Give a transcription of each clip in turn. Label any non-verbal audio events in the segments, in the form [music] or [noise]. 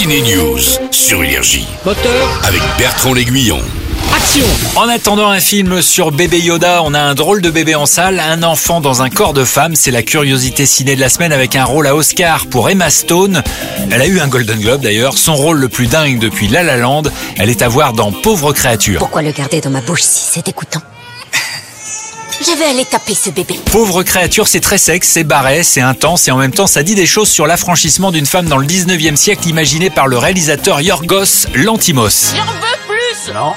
Ciné News sur Énergie Moteur, avec Bertrand L'Aiguillon. action En attendant un film sur bébé Yoda, on a un drôle de bébé en salle, un enfant dans un corps de femme. C'est la curiosité ciné de la semaine avec un rôle à Oscar pour Emma Stone. Elle a eu un Golden Globe d'ailleurs. Son rôle le plus dingue depuis La La Land. Elle est à voir dans Pauvre créature. Pourquoi le garder dans ma bouche si c'est dégoûtant Je vais aller taper ce bébé. Pauvre créature, c'est très sexe, c'est barré, c'est intense et en même temps ça dit des choses sur l'affranchissement d'une femme dans le 19e siècle imaginée par le réalisateur Yorgos Lantimos. Non.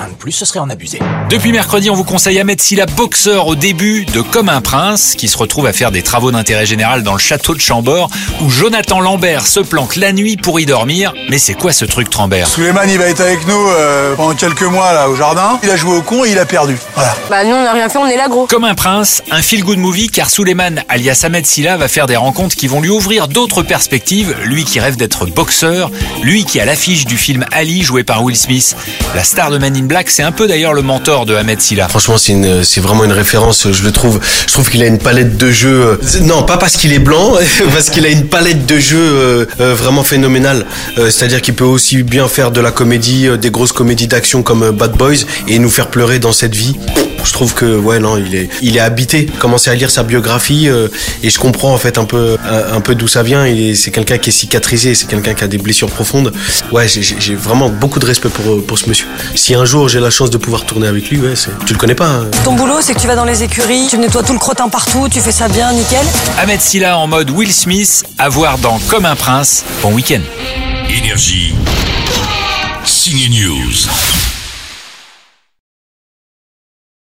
Un de plus, ce serait en abuser. Depuis mercredi, on vous conseille Ahmed Silla, boxeur au début de Comme un prince, qui se retrouve à faire des travaux d'intérêt général dans le château de Chambord, où Jonathan Lambert se planque la nuit pour y dormir. Mais c'est quoi ce truc Trambert? Suleiman, il va être avec nous euh, pendant quelques mois là au jardin. Il a joué au con et il a perdu. Voilà. Bah nous on n'a rien fait, on est là gros. Comme un prince, un feel-good movie car Suleiman, alias Ahmed Silla, va faire des rencontres qui vont lui ouvrir d'autres perspectives. Lui qui rêve d'être boxeur, lui qui a l'affiche du film Ali joué par Will Smith. La star de Man in Black, c'est un peu d'ailleurs le mentor de Ahmed Silla. Franchement, c'est vraiment une référence. Je le trouve, je trouve qu'il a une palette de jeux. euh, Non, pas parce qu'il est blanc, [laughs] parce qu'il a une palette de jeux euh, euh, vraiment phénoménale. C'est-à-dire qu'il peut aussi bien faire de la comédie, des grosses comédies d'action comme Bad Boys, et nous faire pleurer dans cette vie. Je trouve que ouais non, il est, il est habité. Commencer à lire sa biographie euh, et je comprends en fait un peu, un, un peu d'où ça vient. C'est quelqu'un qui est cicatrisé, c'est quelqu'un qui a des blessures profondes. Ouais, j'ai- vraiment beaucoup de respect pour, pour ce monsieur. Si un jour j'ai la chance de pouvoir tourner avec lui, ouais, c'est- tu le connais pas. hein. Ton boulot, c'est que tu vas dans les écuries, tu nettoies tout le crottin partout, tu fais ça bien, nickel. Ahmed Silla en mode Will Smith, à voir dans Comme un prince. Bon week-end. Énergie. Ciné News.